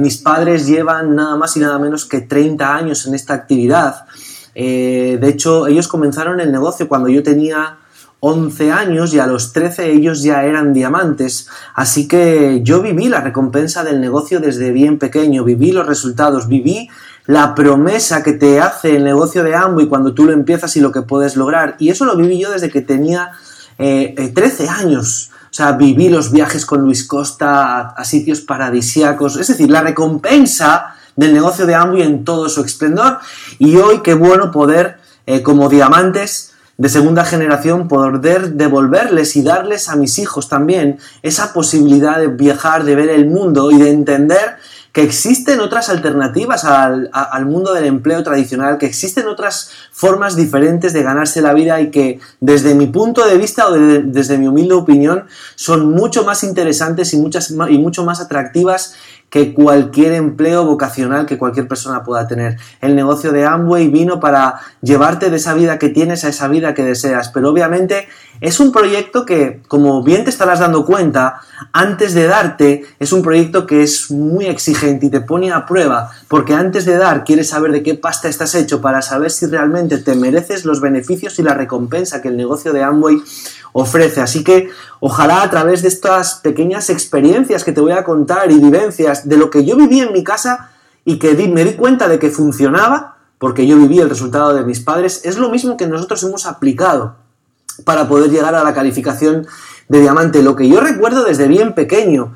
Mis padres llevan nada más y nada menos que 30 años en esta actividad. Eh, de hecho, ellos comenzaron el negocio cuando yo tenía 11 años y a los 13 ellos ya eran diamantes. Así que yo viví la recompensa del negocio desde bien pequeño, viví los resultados, viví la promesa que te hace el negocio de Amway cuando tú lo empiezas y lo que puedes lograr. Y eso lo viví yo desde que tenía 13 eh, años. O sea, viví los viajes con Luis Costa a, sitios paradisíacos. Es decir, la recompensa del negocio de Amway en todo su esplendor. Y hoy qué bueno poder, eh, como diamantes de segunda generación, poder devolverles y darles a mis hijos también esa posibilidad de viajar, de ver el mundo y de entender que existen otras alternativas al, mundo del empleo tradicional, que existen otras formas diferentes de ganarse la vida y que desde mi punto de vista o desde mi humilde opinión son mucho más interesantes y, muchas, y mucho más atractivas que cualquier empleo vocacional que cualquier persona pueda tener. El negocio de Amway vino para llevarte de esa vida que tienes a esa vida que deseas, pero obviamente es un proyecto que, como bien te estarás dando cuenta, antes de darte, es un proyecto que es muy exigente y te pone a prueba, porque antes de dar quieres saber de qué pasta estás hecho para saber si realmente te mereces los beneficios y la recompensa que el negocio de Amway ofrece. Así que ojalá a través de estas pequeñas experiencias que te voy a contar y vivencias de lo que yo viví en mi casa y que me di cuenta de que funcionaba, porque yo viví el resultado de mis padres, es lo mismo que nosotros hemos aplicado para poder llegar a la calificación de diamante. Lo que yo recuerdo desde bien pequeño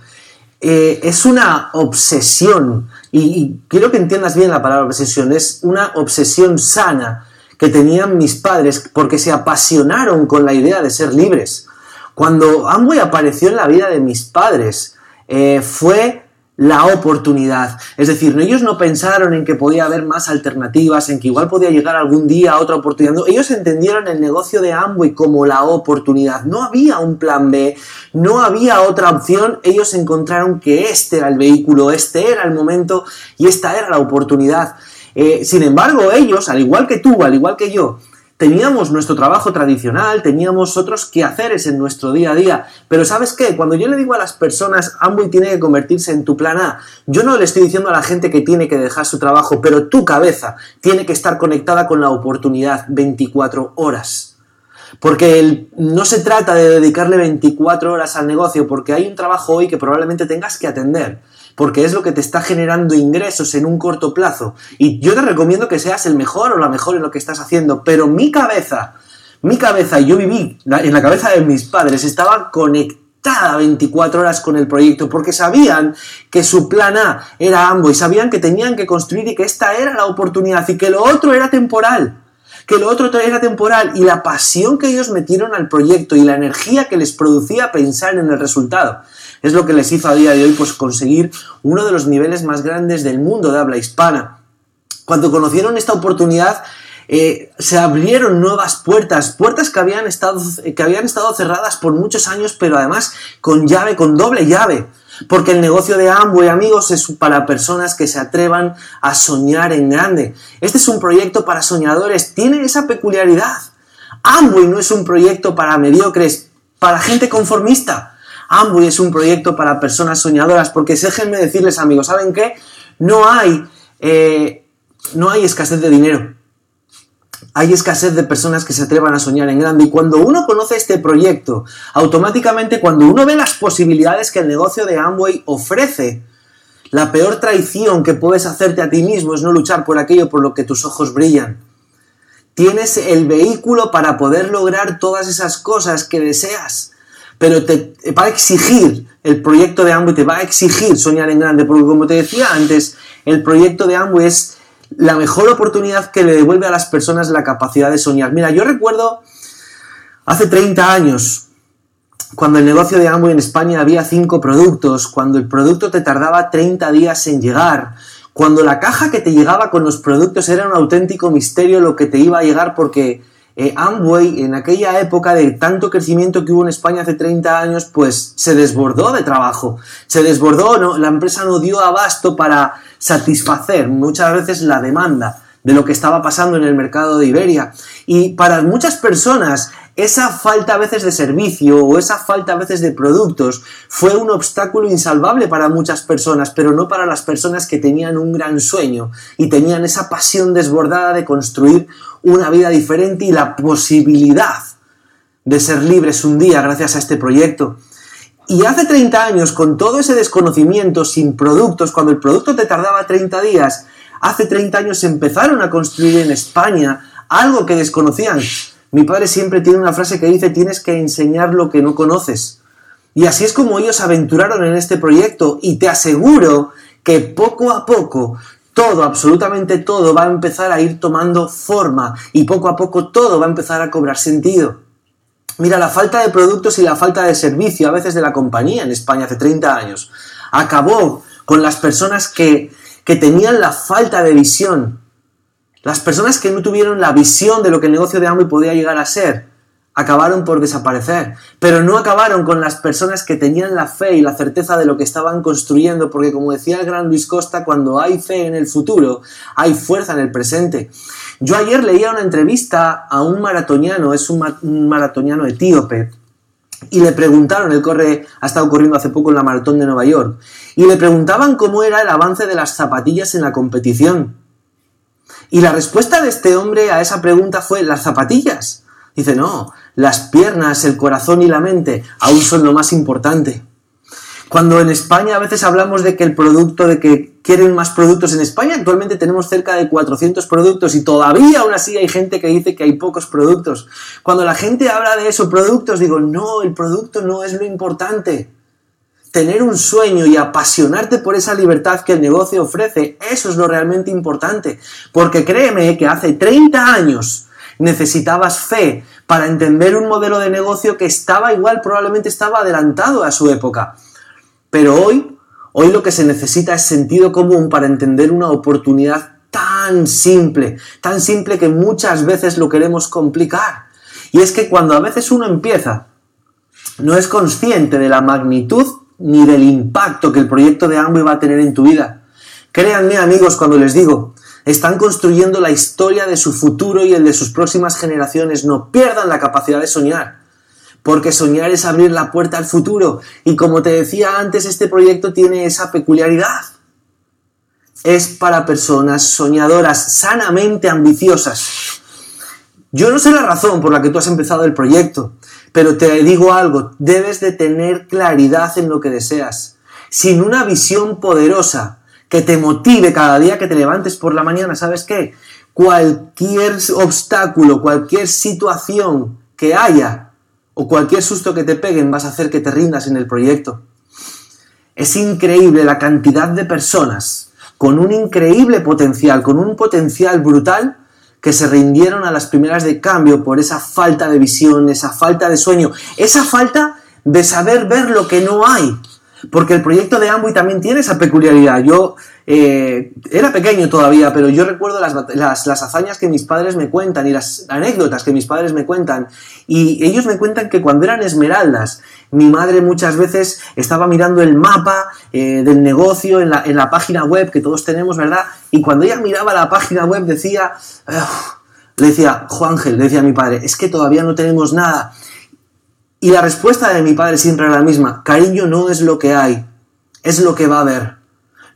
eh, es una obsesión, y quiero que entiendas bien la palabra obsesión, es una obsesión sana que tenían mis padres porque se apasionaron con la idea de ser libres. Cuando Amway apareció en la vida de mis padres, eh, fue la oportunidad. Es decir, ellos no pensaron en que podía haber más alternativas, en que igual podía llegar algún día a otra oportunidad. ellos entendieron el negocio de Amway como la oportunidad. No había un plan B, no había otra opción. Ellos encontraron que este era el vehículo, este era el momento y esta era la oportunidad. Eh, sin embargo, ellos, al igual que tú, al igual que yo, teníamos nuestro trabajo tradicional, teníamos otros quehaceres en nuestro día a día. Pero ¿sabes qué? Cuando yo le digo a las personas, Amway tiene que convertirse en tu plan A, yo no le estoy diciendo a la gente que tiene que dejar su trabajo, pero tu cabeza tiene que estar conectada con la oportunidad 24 horas. Porque no se trata de dedicarle 24 horas al negocio, porque hay un trabajo hoy que probablemente tengas que atender porque es lo que te está generando ingresos en un corto plazo. Y yo te recomiendo que seas el mejor o la mejor en lo que estás haciendo, pero mi cabeza, mi cabeza, y yo viví en la cabeza de mis padres, estaba conectada 24 horas con el proyecto porque sabían que su plan A era ambos y sabían que tenían que construir y que esta era la oportunidad y que lo otro era temporal que lo otro era temporal y la pasión que ellos metieron al proyecto y la energía que les producía pensar en el resultado es lo que les hizo a día de hoy pues, conseguir uno de los niveles más grandes del mundo de habla hispana. Cuando conocieron esta oportunidad, eh, se abrieron nuevas puertas, puertas que habían, estado, que habían estado cerradas por muchos años, pero además con llave, con doble llave. Porque el negocio de Amway, amigos, es para personas que se atrevan a soñar en grande. Este es un proyecto para soñadores, tiene esa peculiaridad. Amway no es un proyecto para mediocres, para gente conformista. Amway es un proyecto para personas soñadoras, porque déjenme decirles, amigos, ¿saben qué? No hay, eh, no hay escasez de dinero. Hay escasez de personas que se atrevan a soñar en grande. Y cuando uno conoce este proyecto, automáticamente cuando uno ve las posibilidades que el negocio de Amway ofrece, la peor traición que puedes hacerte a ti mismo es no luchar por aquello por lo que tus ojos brillan. Tienes el vehículo para poder lograr todas esas cosas que deseas pero te, va a exigir el proyecto de Amway, te va a exigir soñar en grande, porque como te decía antes, el proyecto de Amway es la mejor oportunidad que le devuelve a las personas la capacidad de soñar. Mira, yo recuerdo hace 30 años, cuando el negocio de Amway en España había 5 productos, cuando el producto te tardaba 30 días en llegar, cuando la caja que te llegaba con los productos era un auténtico misterio lo que te iba a llegar porque eh, Amway en aquella época de tanto crecimiento que hubo en España hace 30 años, pues se desbordó de trabajo, se desbordó, ¿no? la empresa no dio abasto para satisfacer muchas veces la demanda de lo que estaba pasando en el mercado de Iberia. Y para muchas personas esa falta a veces de servicio o esa falta a veces de productos fue un obstáculo insalvable para muchas personas, pero no para las personas que tenían un gran sueño y tenían esa pasión desbordada de construir una vida diferente y la posibilidad de ser libres un día gracias a este proyecto. Y hace 30 años, con todo ese desconocimiento, sin productos, cuando el producto te tardaba 30 días, hace 30 años empezaron a construir en España algo que desconocían. Mi padre siempre tiene una frase que dice, tienes que enseñar lo que no conoces. Y así es como ellos aventuraron en este proyecto y te aseguro que poco a poco todo, absolutamente todo va a empezar a ir tomando forma y poco a poco todo va a empezar a cobrar sentido. Mira, la falta de productos y la falta de servicio a veces de la compañía en España hace 30 años acabó con las personas que, que tenían la falta de visión. Las personas que no tuvieron la visión de lo que el negocio de Amway podía llegar a ser acabaron por desaparecer, pero no acabaron con las personas que tenían la fe y la certeza de lo que estaban construyendo, porque como decía el gran Luis Costa, cuando hay fe en el futuro, hay fuerza en el presente. Yo ayer leía una entrevista a un maratoniano, es un, maratoniano etíope, y le preguntaron, él corre, ha estado corriendo hace poco en la maratón de Nueva York, y le preguntaban cómo era el avance de las zapatillas en la competición. Y la respuesta de este hombre a esa pregunta fue las zapatillas. Dice, no, las piernas, el corazón y la mente aún son lo más importante. Cuando en España a veces hablamos de que el producto, de que quieren más productos en España, actualmente tenemos cerca de 400 productos y todavía aún así hay gente que dice que hay pocos productos. Cuando la gente habla de esos productos, digo, no, el producto no es lo importante. Tener un sueño y apasionarte por esa libertad que el negocio ofrece, eso es lo realmente importante. Porque créeme que hace 30 años necesitabas fe para entender un modelo de negocio que estaba igual, probablemente estaba adelantado a su época. Pero hoy, hoy lo que se necesita es sentido común para entender una oportunidad tan simple, tan simple que muchas veces lo queremos complicar. Y es que cuando a veces uno empieza, no es consciente de la magnitud ni del impacto que el proyecto de Amway va a tener en tu vida. Créanme amigos cuando les digo están construyendo la historia de su futuro y el de sus próximas generaciones. No pierdan la capacidad de soñar, porque soñar es abrir la puerta al futuro. Y como te decía antes, este proyecto tiene esa peculiaridad. Es para personas soñadoras, sanamente ambiciosas. Yo no sé la razón por la que tú has empezado el proyecto, pero te digo algo, debes de tener claridad en lo que deseas. Sin una visión poderosa, que te motive cada día que te levantes por la mañana, ¿sabes qué? Cualquier obstáculo, cualquier situación que haya o cualquier susto que te peguen vas a hacer que te rindas en el proyecto. Es increíble la cantidad de personas con un increíble potencial, con un potencial brutal, que se rindieron a las primeras de cambio por esa falta de visión, esa falta de sueño, esa falta de saber ver lo que no hay. Porque el proyecto de Amway también tiene esa peculiaridad. Yo eh, era pequeño todavía, pero yo recuerdo las, las, hazañas que mis padres me cuentan y las anécdotas que mis padres me cuentan. Y ellos me cuentan que cuando eran esmeraldas, mi madre muchas veces estaba mirando el mapa eh, del negocio en la, en la, página web que todos tenemos, ¿verdad? Y cuando ella miraba la página web decía, decía, Juángel, le decía mi padre, es que todavía no tenemos nada. Y la respuesta de mi padre siempre era la misma, cariño no es lo que hay, es lo que va a haber.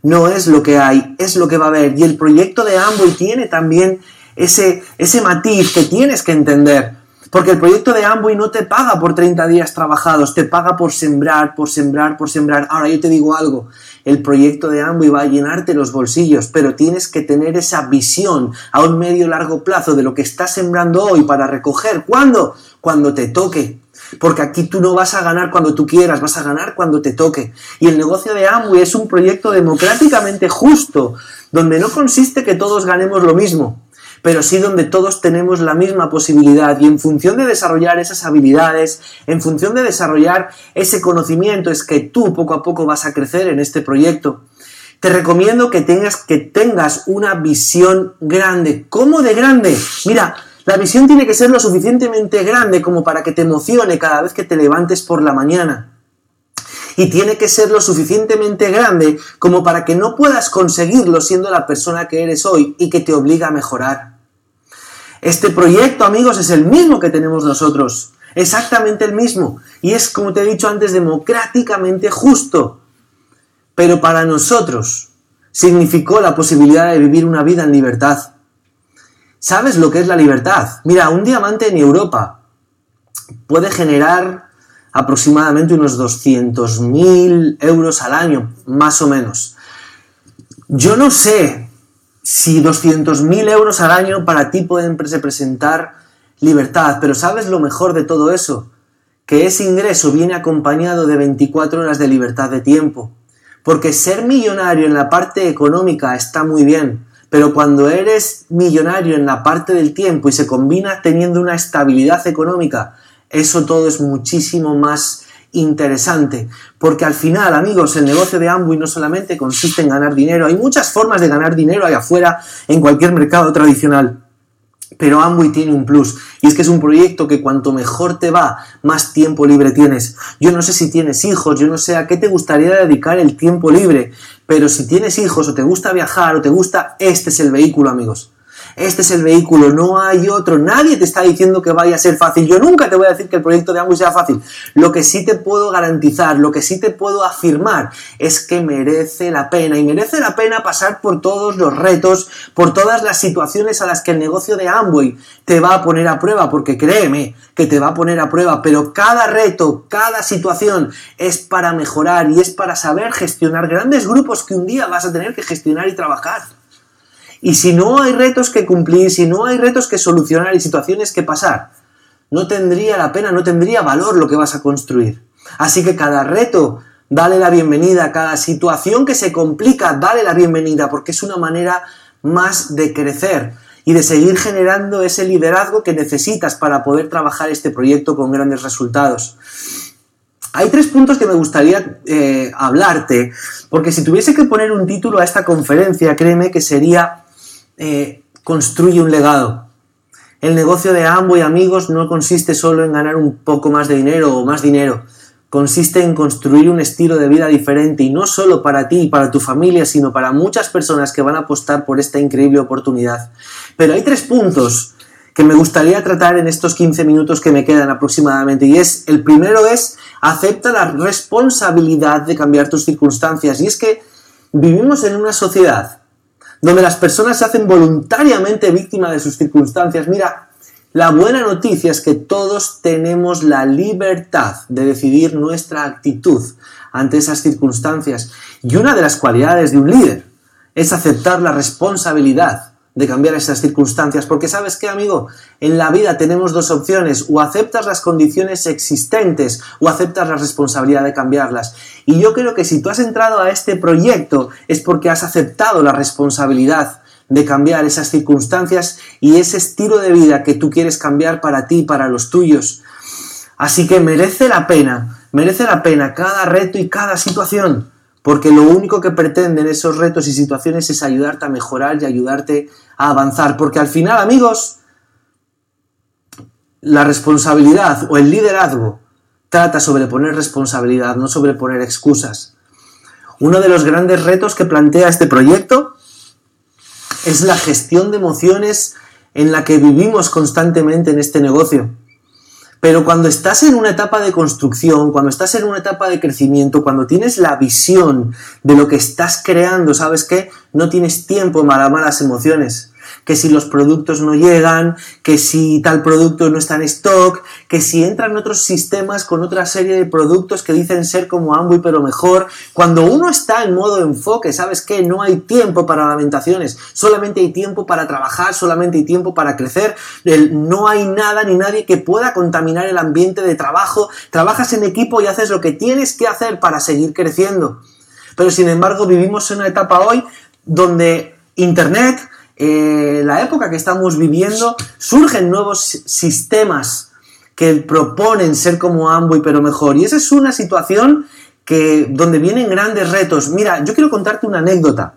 No es lo que hay, es lo que va a haber. Y el proyecto de Amway tiene también ese, ese matiz que tienes que entender. Porque el proyecto de Amway no te paga por 30 días trabajados, te paga por sembrar, por sembrar, por sembrar. Ahora yo te digo algo, el proyecto de Amway va a llenarte los bolsillos, pero tienes que tener esa visión a un medio largo plazo de lo que estás sembrando hoy para recoger. ¿Cuándo? Cuando te toque. Porque aquí tú no vas a ganar cuando tú quieras, vas a ganar cuando te toque. Y el negocio de Amway es un proyecto democráticamente justo, donde no consiste que todos ganemos lo mismo, pero sí donde todos tenemos la misma posibilidad y en función de desarrollar esas habilidades, en función de desarrollar ese conocimiento, es que tú poco a poco vas a crecer en este proyecto. Te recomiendo que tengas, que tengas una visión grande. ¿Cómo de grande? Mira, la visión tiene que ser lo suficientemente grande como para que te emocione cada vez que te levantes por la mañana. Y tiene que ser lo suficientemente grande como para que no puedas conseguirlo siendo la persona que eres hoy y que te obliga a mejorar. Este proyecto, amigos, es el mismo que tenemos nosotros. Exactamente el mismo. Y es, como te he dicho antes, democráticamente justo. Pero para nosotros significó la posibilidad de vivir una vida en libertad. ¿Sabes lo que es la libertad? Mira, un diamante en Europa puede generar aproximadamente unos 200.000 euros al año, más o menos. Yo no sé si 200.000 euros al año para ti pueden representar libertad, pero ¿sabes lo mejor de todo eso? Que ese ingreso viene acompañado de 24 horas de libertad de tiempo. Porque ser millonario en la parte económica está muy bien, pero cuando eres millonario en la parte del tiempo y se combina teniendo una estabilidad económica, eso todo es muchísimo más interesante, porque al final, amigos, el negocio de Amway no solamente consiste en ganar dinero, hay muchas formas de ganar dinero allá afuera en cualquier mercado tradicional. Pero Amway tiene un plus, y es que es un proyecto que cuanto mejor te va, más tiempo libre tienes. Yo no sé si tienes hijos, yo no sé a qué te gustaría dedicar el tiempo libre, pero si tienes hijos o te gusta viajar o te gusta, este es el vehículo, amigos este es el vehículo, no hay otro, nadie te está diciendo que vaya a ser fácil. Yo nunca te voy a decir que el proyecto de Amway sea fácil. Lo que sí te puedo garantizar, lo que sí te puedo afirmar es que merece la pena y merece la pena pasar por todos los retos, por todas las situaciones a las que el negocio de Amway te va a poner a prueba, porque créeme que te va a poner a prueba, pero cada reto, cada situación es para mejorar y es para saber gestionar grandes grupos que un día vas a tener que gestionar y trabajar. Y si no hay retos que cumplir, si no hay retos que solucionar y situaciones que pasar, no tendría la pena, no tendría valor lo que vas a construir. Así que cada reto, dale la bienvenida, cada situación que se complica, dale la bienvenida, porque es una manera más de crecer y de seguir generando ese liderazgo que necesitas para poder trabajar este proyecto con grandes resultados. Hay tres puntos que me gustaría eh, hablarte, porque si tuviese que poner un título a esta conferencia, créeme que sería eh, construye un legado. El negocio de y amigos, no consiste solo en ganar un poco más de dinero o más dinero. Consiste en construir un estilo de vida diferente y no solo para ti y para tu familia, sino para muchas personas que van a apostar por esta increíble oportunidad. Pero hay tres puntos que me gustaría tratar en estos 15 minutos que me quedan aproximadamente. Y es, el primero es, acepta la responsabilidad de cambiar tus circunstancias. Y es que vivimos en una sociedad donde las personas se hacen voluntariamente víctimas de sus circunstancias. Mira, la buena noticia es que todos tenemos la libertad de decidir nuestra actitud ante esas circunstancias. Y una de las cualidades de un líder es aceptar la responsabilidad de cambiar esas circunstancias. Porque sabes qué, amigo, en la vida tenemos dos opciones, o aceptas las condiciones existentes o aceptas la responsabilidad de cambiarlas. Y yo creo que si tú has entrado a este proyecto es porque has aceptado la responsabilidad de cambiar esas circunstancias y ese estilo de vida que tú quieres cambiar para ti para los tuyos. Así que merece la pena, merece la pena cada reto y cada situación porque lo único que pretenden esos retos y situaciones es ayudarte a mejorar y ayudarte a avanzar, porque al final, amigos, la responsabilidad o el liderazgo trata sobre poner responsabilidad, no sobre poner excusas. Uno de los grandes retos que plantea este proyecto es la gestión de emociones en la que vivimos constantemente en este negocio. Pero cuando estás en una etapa de construcción, cuando estás en una etapa de crecimiento, cuando tienes la visión de lo que estás creando, ¿sabes qué? No tienes tiempo para malas emociones que si los productos no llegan, que si tal producto no está en stock, que si entran otros sistemas con otra serie de productos que dicen ser como Amway pero mejor. Cuando uno está en modo enfoque, ¿sabes qué? No hay tiempo para lamentaciones, solamente hay tiempo para trabajar, solamente hay tiempo para crecer. No hay nada ni nadie que pueda contaminar el ambiente de trabajo. Trabajas en equipo y haces lo que tienes que hacer para seguir creciendo. Pero sin embargo vivimos en una etapa hoy donde Internet, eh, la época que estamos viviendo, surgen nuevos sistemas que proponen ser como Amway pero mejor. Y esa es una situación que, donde vienen grandes retos. Mira, yo quiero contarte una anécdota.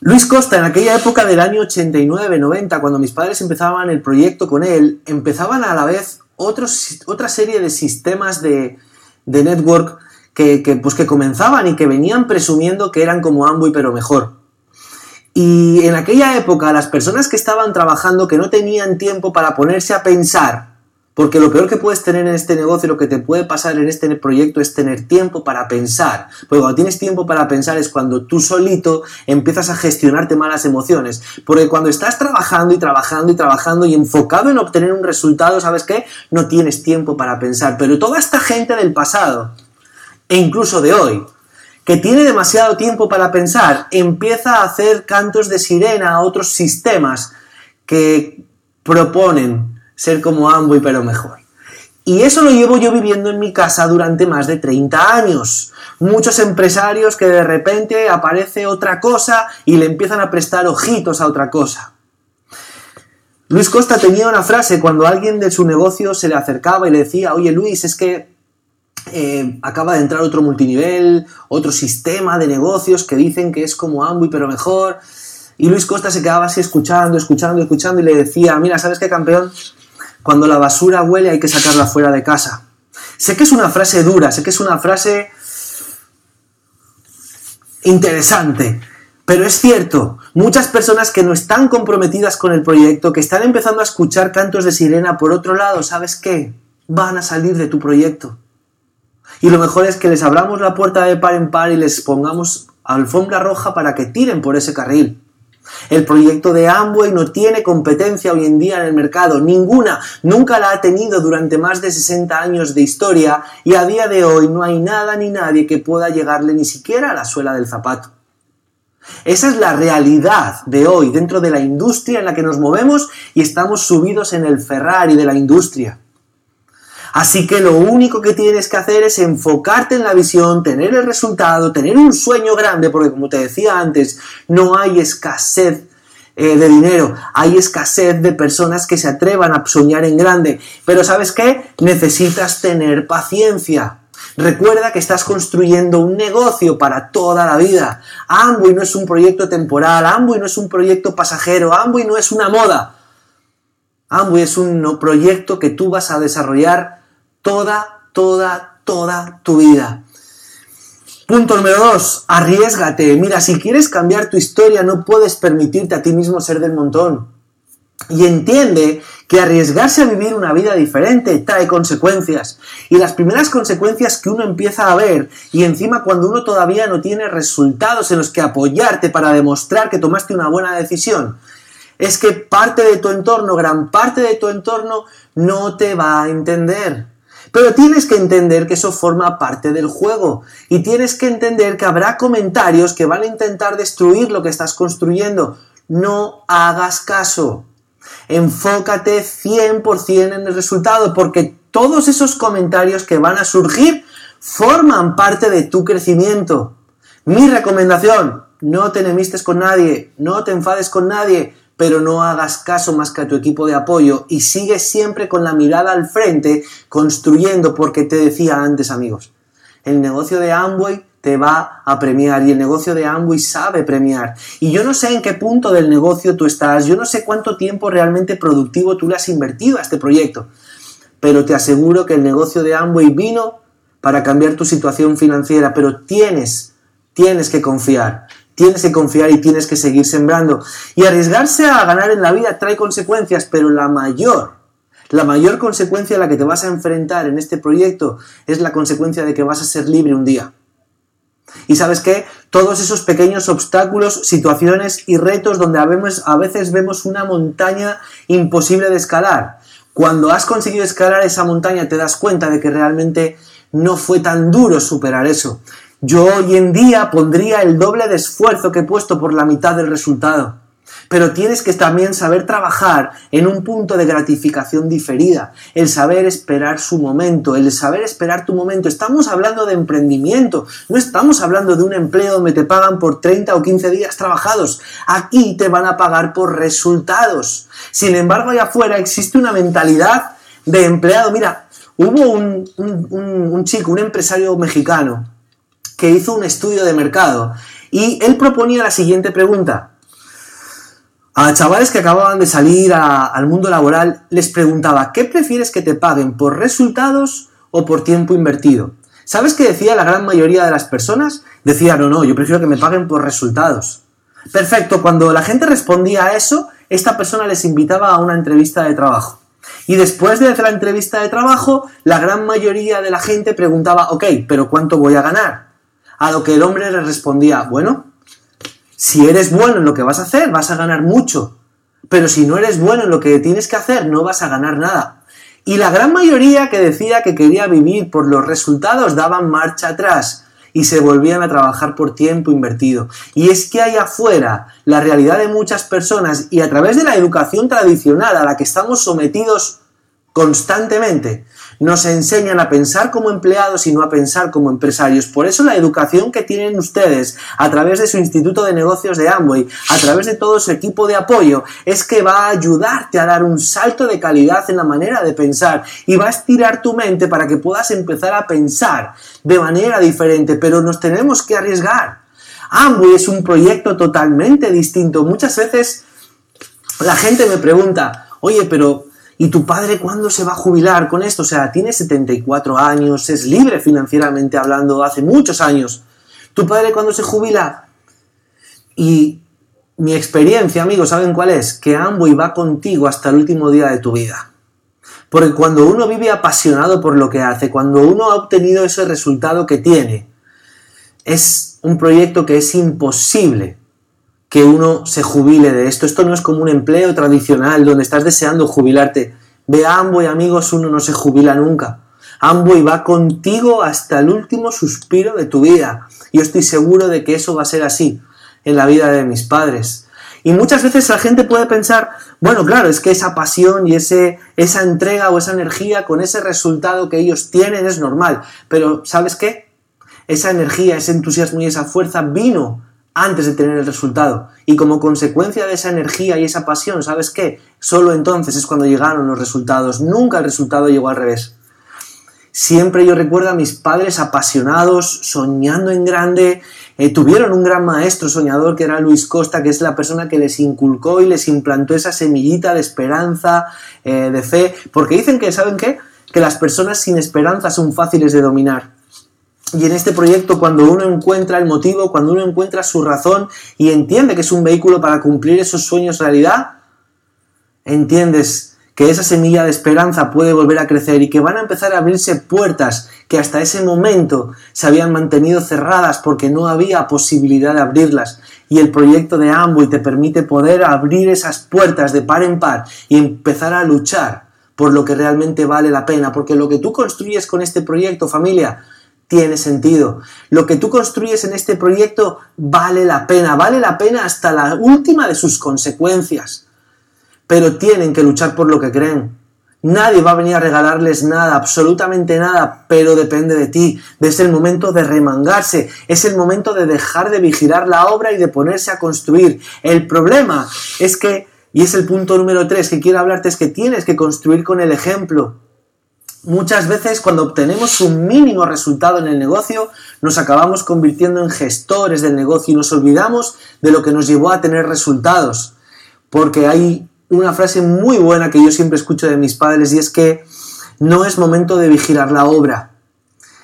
Luis Costa, en aquella época del año 89-90, cuando mis padres empezaban el proyecto con él, empezaban a la vez otra serie de sistemas de, network que, pues que comenzaban y que venían presumiendo que eran como Amway pero mejor. Y en aquella época las personas que estaban trabajando, que no tenían tiempo para ponerse a pensar, porque lo peor que puedes tener en este negocio, lo que te puede pasar en este proyecto es tener tiempo para pensar. Porque cuando tienes tiempo para pensar es cuando tú solito empiezas a gestionarte malas emociones. Porque cuando estás trabajando y trabajando y trabajando y enfocado en obtener un resultado, ¿sabes qué? No tienes tiempo para pensar. Pero toda esta gente del pasado, e incluso de hoy, que tiene demasiado tiempo para pensar, empieza a hacer cantos de sirena a otros sistemas que proponen ser como Amway pero mejor. Y eso lo llevo yo viviendo en mi casa durante más de 30 años. Muchos empresarios que de repente aparece otra cosa y le empiezan a prestar ojitos a otra cosa. Luis Costa tenía una frase cuando alguien de su negocio se le acercaba y le decía, oye Luis, es que eh, acaba de entrar otro multinivel, otro sistema de negocios que dicen que es como Amway pero mejor. Y Luis Costa se quedaba así escuchando, escuchando, escuchando y le decía, mira, ¿sabes qué campeón? Cuando la basura huele hay que sacarla fuera de casa. Sé que es una frase dura, sé que es una frase interesante, pero es cierto, muchas personas que no están comprometidas con el proyecto, que están empezando a escuchar cantos de sirena por otro lado, ¿sabes qué? Van a salir de tu proyecto. Y lo mejor es que les abramos la puerta de par en par y les pongamos alfombra roja para que tiren por ese carril. El proyecto de Amway no tiene competencia hoy en día en el mercado, ninguna, nunca la ha tenido durante más de 60 años de historia y a día de hoy no hay nada ni nadie que pueda llegarle ni siquiera a la suela del zapato. Esa es la realidad de hoy dentro de la industria en la que nos movemos y estamos subidos en el Ferrari de la industria. Así que lo único que tienes que hacer es enfocarte en la visión, tener el resultado, tener un sueño grande, porque como te decía antes, no hay escasez eh, de dinero, hay escasez de personas que se atrevan a soñar en grande. Pero ¿sabes qué? Necesitas tener paciencia. Recuerda que estás construyendo un negocio para toda la vida. Amway no es un proyecto temporal, Amway no es un proyecto pasajero, Amway no es una moda. Amway es un proyecto que tú vas a desarrollar toda, toda, toda tu vida. Punto número dos, arriesgate. Mira, si quieres cambiar tu historia, no puedes permitirte a ti mismo ser del montón. Y entiende que arriesgarse a vivir una vida diferente trae consecuencias. Y las primeras consecuencias que uno empieza a ver, y encima cuando uno todavía no tiene resultados en los que apoyarte para demostrar que tomaste una buena decisión, es que parte de tu entorno, gran parte de tu entorno, no te va a entender. Pero tienes que entender que eso forma parte del juego y tienes que entender que habrá comentarios que van a intentar destruir lo que estás construyendo. No hagas caso. Enfócate 100% en el resultado porque todos esos comentarios que van a surgir forman parte de tu crecimiento. Mi recomendación, no te enemistes con nadie, no te enfades con nadie, pero no hagas caso más que a tu equipo de apoyo y sigue siempre con la mirada al frente, construyendo, porque te decía antes, amigos, el negocio de Amway te va a premiar y el negocio de Amway sabe premiar. Y yo no sé en qué punto del negocio tú estás, yo no sé cuánto tiempo realmente productivo tú le has invertido a este proyecto, pero te aseguro que el negocio de Amway vino para cambiar tu situación financiera, pero tienes, tienes que confiar. Tienes que confiar y tienes que seguir sembrando. Y arriesgarse a ganar en la vida trae consecuencias, pero la mayor, la mayor consecuencia a la que te vas a enfrentar en este proyecto es la consecuencia de que vas a ser libre un día. Y sabes qué? Todos esos pequeños obstáculos, situaciones y retos donde a veces vemos una montaña imposible de escalar. Cuando has conseguido escalar esa montaña te das cuenta de que realmente no fue tan duro superar eso. Yo hoy en día pondría el doble de esfuerzo que he puesto por la mitad del resultado. Pero tienes que también saber trabajar en un punto de gratificación diferida, el saber esperar su momento, el saber esperar tu momento. Estamos hablando de emprendimiento, no estamos hablando de un empleo donde te pagan por 30 o 15 días trabajados. Aquí te van a pagar por resultados. Sin embargo, allá afuera existe una mentalidad de empleado. Mira, hubo un, un chico, un empresario mexicano, que hizo un estudio de mercado y él proponía la siguiente pregunta. A chavales que acababan de salir al mundo laboral les preguntaba, ¿qué prefieres que te paguen por resultados o por tiempo invertido? ¿Sabes qué decía la gran mayoría de las personas? Decía, no, no, yo prefiero que me paguen por resultados. Perfecto, cuando la gente respondía a eso, esta persona les invitaba a una entrevista de trabajo. Y después de hacer la entrevista de trabajo, la gran mayoría de la gente preguntaba, ok, pero ¿cuánto voy a ganar? A lo que el hombre le respondía, bueno, si eres bueno en lo que vas a hacer, vas a ganar mucho. Pero si no eres bueno en lo que tienes que hacer, no vas a ganar nada. Y la gran mayoría que decía que quería vivir por los resultados daban marcha atrás y se volvían a trabajar por tiempo invertido. Y es que hay afuera la realidad de muchas personas y a través de la educación tradicional a la que estamos sometidos constantemente, nos enseñan a pensar como empleados y no a pensar como empresarios. Por eso la educación que tienen ustedes a través de su Instituto de Negocios de Amway, a través de todo su equipo de apoyo, es que va a ayudarte a dar un salto de calidad en la manera de pensar y va a estirar tu mente para que puedas empezar a pensar de manera diferente, pero nos tenemos que arriesgar. Amway es un proyecto totalmente distinto. Muchas veces la gente me pregunta, oye, pero ¿Y tu padre cuándo se va a jubilar con esto? O sea, tiene 74 años, es libre financieramente hablando hace muchos años. ¿Tu padre cuándo se jubila? Y mi experiencia, amigos, ¿saben cuál es? Que Amway va contigo hasta el último día de tu vida. Porque cuando uno vive apasionado por lo que hace, cuando uno ha obtenido ese resultado que tiene, es un proyecto que es imposible que uno se jubile de esto. Esto no es como un empleo tradicional donde estás deseando jubilarte. Ve a Amboy, amigos, uno no se jubila nunca. Amboy va contigo hasta el último suspiro de tu vida. Yo estoy seguro de que eso va a ser así en la vida de mis padres. Y muchas veces la gente puede pensar, bueno, claro, es que esa pasión y ese, esa entrega o esa energía con ese resultado que ellos tienen es normal. Pero, ¿sabes qué? Esa energía, ese entusiasmo y esa fuerza vino antes de tener el resultado. Y como consecuencia de esa energía y esa pasión, ¿sabes qué? Solo entonces es cuando llegaron los resultados. Nunca el resultado llegó al revés. Siempre yo recuerdo a mis padres apasionados, soñando en grande. Eh, tuvieron un gran maestro soñador que era Luis Costa, que es la persona que les inculcó y les implantó esa semillita de esperanza, eh, de fe. Porque dicen que, ¿saben qué? Que las personas sin esperanza son fáciles de dominar. Y en este proyecto, cuando uno encuentra el motivo, cuando uno encuentra su razón y entiende que es un vehículo para cumplir esos sueños realidad, entiendes que esa semilla de esperanza puede volver a crecer y que van a empezar a abrirse puertas que hasta ese momento se habían mantenido cerradas porque no había posibilidad de abrirlas. Y el proyecto de Amway te permite poder abrir esas puertas de par en par y empezar a luchar por lo que realmente vale la pena, porque lo que tú construyes con este proyecto, familia, tiene sentido. Lo que tú construyes en este proyecto vale la pena, vale la pena hasta la última de sus consecuencias. Pero tienen que luchar por lo que creen. Nadie va a venir a regalarles nada, absolutamente nada, pero depende de ti. Es el momento de remangarse, es el momento de dejar de vigilar la obra y de ponerse a construir. El problema es que, y es el punto número tres que quiero hablarte, es que tienes que construir con el ejemplo. Muchas veces cuando obtenemos un mínimo resultado en el negocio, nos acabamos convirtiendo en gestores del negocio y nos olvidamos de lo que nos llevó a tener resultados. Porque hay una frase muy buena que yo siempre escucho de mis padres y es que no es momento de vigilar la obra,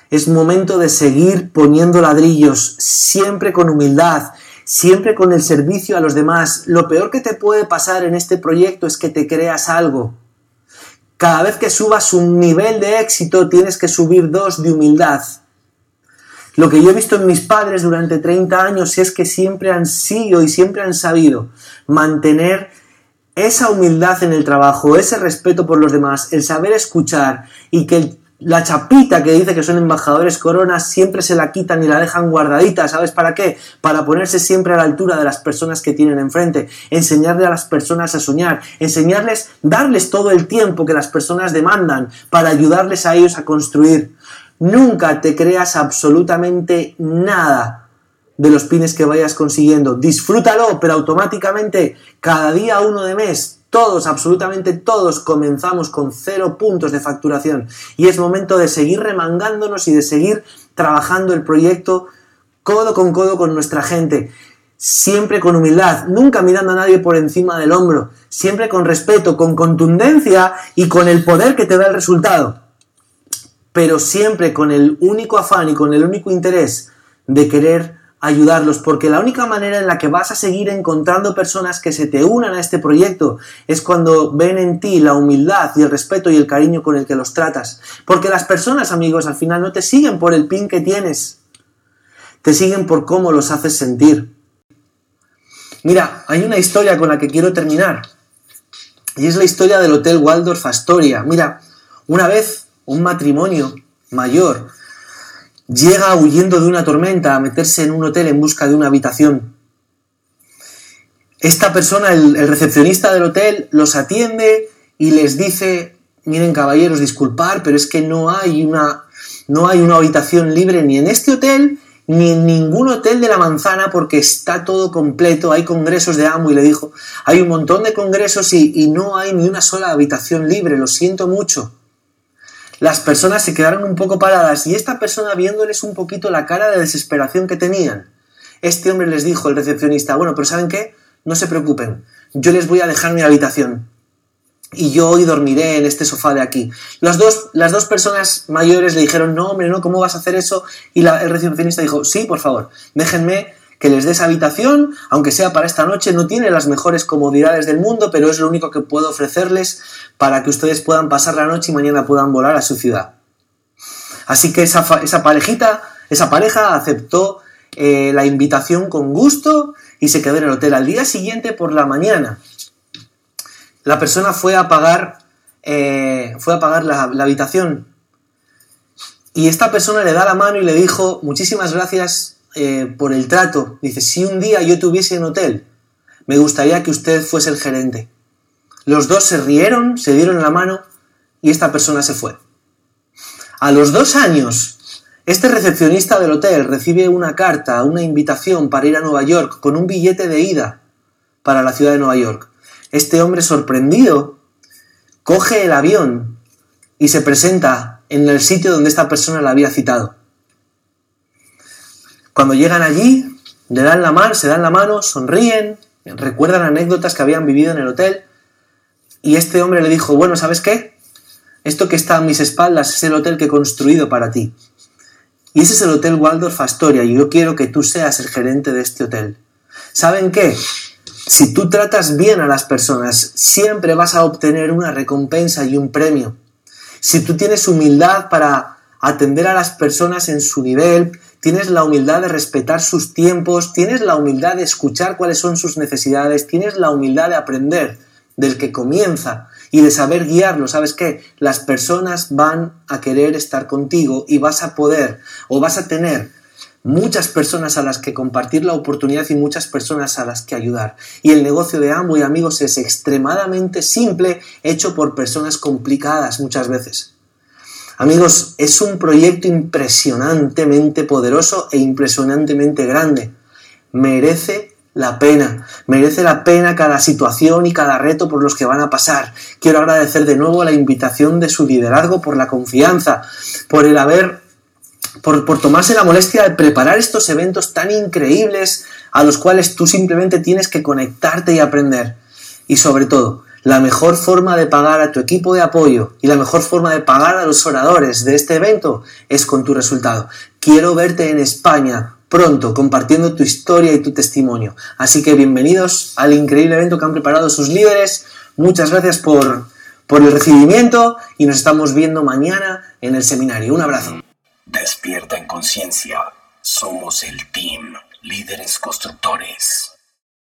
es momento de seguir poniendo ladrillos, siempre con humildad, siempre con el servicio a los demás. Lo peor que te puede pasar en este proyecto es que te creas algo cada vez que subas un nivel de éxito, tienes que subir dos de humildad. Lo que yo he visto en mis padres durante 30 años es que siempre han sido y siempre han sabido mantener esa humildad en el trabajo, ese respeto por los demás, el saber escuchar y que el la chapita que dice que son embajadores coronas siempre se la quitan y la dejan guardadita. ¿Sabes para qué? Para ponerse siempre a la altura de las personas que tienen enfrente. Enseñarle a las personas a soñar. Enseñarles, darles todo el tiempo que las personas demandan para ayudarles a ellos a construir. Nunca te creas absolutamente nada de los pines que vayas consiguiendo. Disfrútalo, pero automáticamente cada día uno de mes todos, absolutamente todos, comenzamos con cero puntos de facturación y es momento de seguir remangándonos y de seguir trabajando el proyecto codo con codo con nuestra gente. Siempre con humildad, nunca mirando a nadie por encima del hombro, siempre con respeto, con contundencia y con el poder que te da el resultado. Pero siempre con el único afán y con el único interés de querer ayudarlos, porque la única manera en la que vas a seguir encontrando personas que se te unan a este proyecto es cuando ven en ti la humildad y el respeto y el cariño con el que los tratas. Porque las personas, amigos, al final no te siguen por el pin que tienes, te siguen por cómo los haces sentir. Mira, hay una historia con la que quiero terminar. Y es la historia del Hotel Waldorf Astoria. Mira, una vez un matrimonio mayor llega huyendo de una tormenta a meterse en un hotel en busca de una habitación. Esta persona, el, recepcionista del hotel, los atiende y les dice, miren caballeros, disculpar, pero es que no hay una, no hay una habitación libre ni en este hotel ni en ningún hotel de la manzana porque está todo completo, hay congresos de amo y le dijo, hay un montón de congresos y, y no hay ni una sola habitación libre, lo siento mucho las personas se quedaron un poco paradas y esta persona viéndoles un poquito la cara de desesperación que tenían. Este hombre les dijo, el recepcionista, bueno, pero ¿saben qué? No se preocupen, yo les voy a dejar mi habitación. Y yo hoy dormiré en este sofá de aquí. Las dos, las dos personas mayores le dijeron, no, hombre, no, ¿cómo vas a hacer eso? Y el recepcionista dijo, sí, por favor, déjenme que les des habitación, aunque sea para esta noche, no tiene las mejores comodidades del mundo, pero es lo único que puedo ofrecerles para que ustedes puedan pasar la noche y mañana puedan volar a su ciudad. Así que esa, parejita, esa pareja aceptó eh, la invitación con gusto y se quedó en el hotel. Al día siguiente, por la mañana, la persona fue a pagar, eh, la habitación y esta persona le da la mano y le dijo, muchísimas gracias eh, por el trato. Dice, si un día yo tuviese un hotel, me gustaría que usted fuese el gerente. Los dos se rieron, se dieron la mano y esta persona se fue. A los dos años, este recepcionista del hotel recibe una carta, una invitación para ir a Nueva York con un billete de ida para la ciudad de Nueva York. Este hombre sorprendido coge el avión y se presenta en el sitio donde esta persona la había citado. Cuando llegan allí, le dan la mano, se dan la mano, sonríen, recuerdan anécdotas que habían vivido en el hotel. Y este hombre le dijo, bueno, ¿sabes qué? Esto que está a mis espaldas es el hotel que he construido para ti. Y ese es el Hotel Waldorf Astoria y yo quiero que tú seas el gerente de este hotel. ¿Saben qué? Si tú tratas bien a las personas, siempre vas a obtener una recompensa y un premio. Si tú tienes humildad para atender a las personas en su nivel, tienes la humildad de respetar sus tiempos, tienes la humildad de escuchar cuáles son sus necesidades, tienes la humildad de aprender del que comienza y de saber guiarlo. ¿Sabes qué? Las personas van a querer estar contigo y vas a poder o vas a tener muchas personas a las que compartir la oportunidad y muchas personas a las que ayudar. Y el negocio de y amigos, es extremadamente simple, hecho por personas complicadas muchas veces. Amigos, es un proyecto impresionantemente poderoso e impresionantemente grande. Merece la pena, merece la pena cada situación y cada reto por los que van a pasar. Quiero agradecer de nuevo la invitación de su liderazgo, por la confianza, por el haber, por, por tomarse la molestia de preparar estos eventos tan increíbles a los cuales tú simplemente tienes que conectarte y aprender. Y sobre todo, la mejor forma de pagar a tu equipo de apoyo y la mejor forma de pagar a los oradores de este evento es con tu resultado. Quiero verte en España pronto compartiendo tu historia y tu testimonio. Así que bienvenidos al increíble evento que han preparado sus líderes. Muchas gracias por, por el recibimiento y nos estamos viendo mañana en el seminario. Un abrazo. Despierta en conciencia. Somos el team Líderes Constructores.